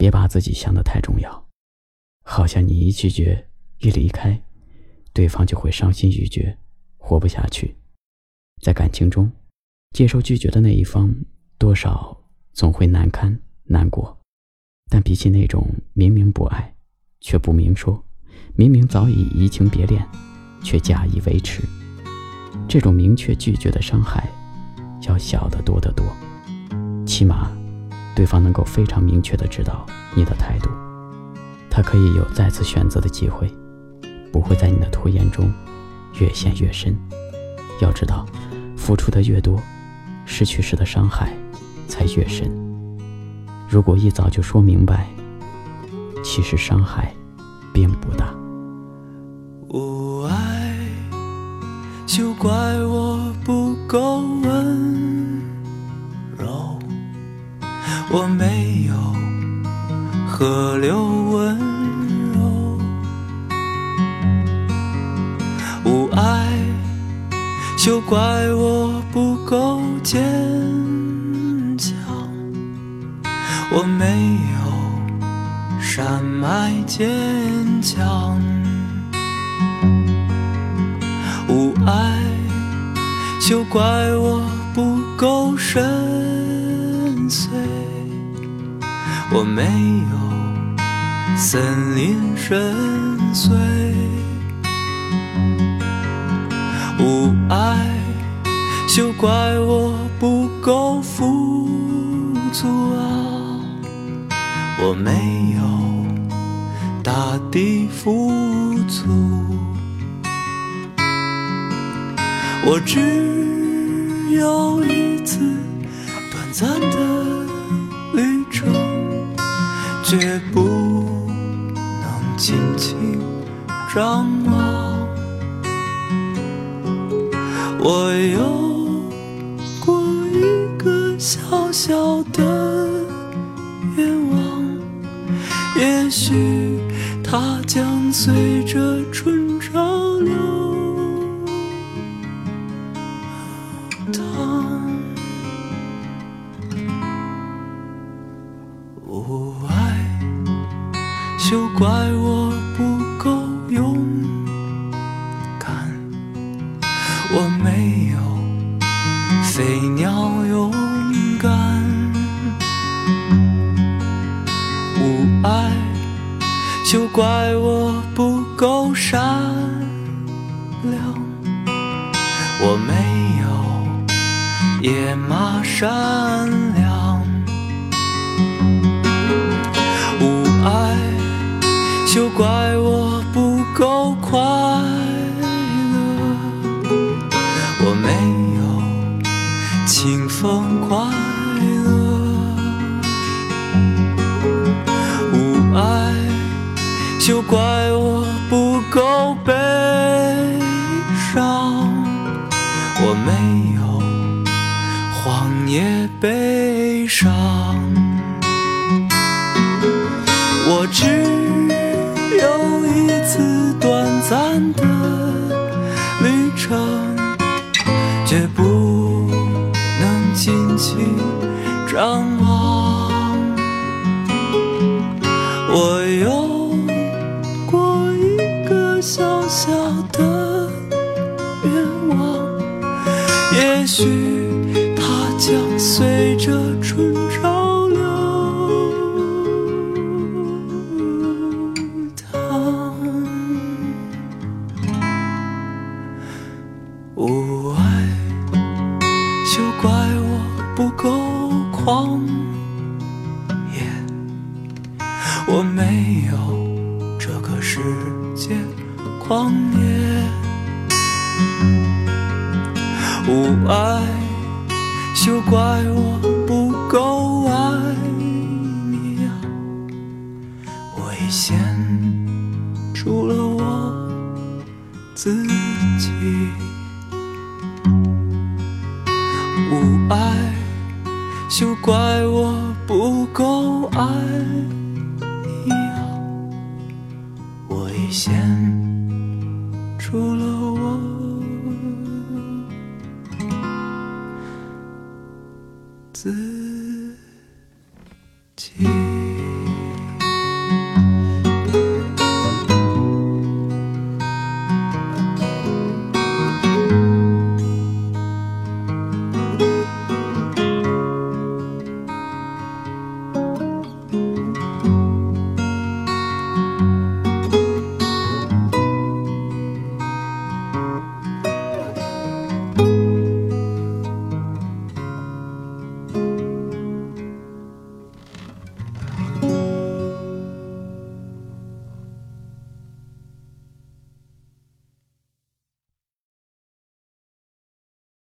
别把自己想得太重要，好像你一拒绝一离开，对方就会伤心欲绝，活不下去。在感情中，接受拒绝的那一方，多少总会难堪难过。但比起那种明明不爱，却不明说，明明早已移情别恋，却假意维持，这种明确拒绝的伤害，要小得多得多。起码，对方能够非常明确的知道你的态度，他可以有再次选择的机会，不会在你的拖延中越陷越深。要知道，付出的越多，失去时的伤害才越深。如果一早就说明白，其实伤害并不大。无爱，就怪我不够温我没有河流温柔。无爱，休怪我不够坚强，我没有山脉坚强。无爱，休怪我不够深邃，我没有森林深邃。无爱，休怪我不够富足啊，我没有大地富足。我只有一张望。我有过一个小小的愿望，也许它将随着春潮流淌。无爱，就怪我飞鸟勇敢，无爱，就怪我不够善良。我没有野马善风快乐，无爱，就怪我不够悲伤。我没有荒野悲伤，张望。我有过一个小小的愿望，也许我没有这个世界狂野。无爱，休怪我不够爱你啊，危险除了我自己。无爱，休怪我不够爱你先除了我自己。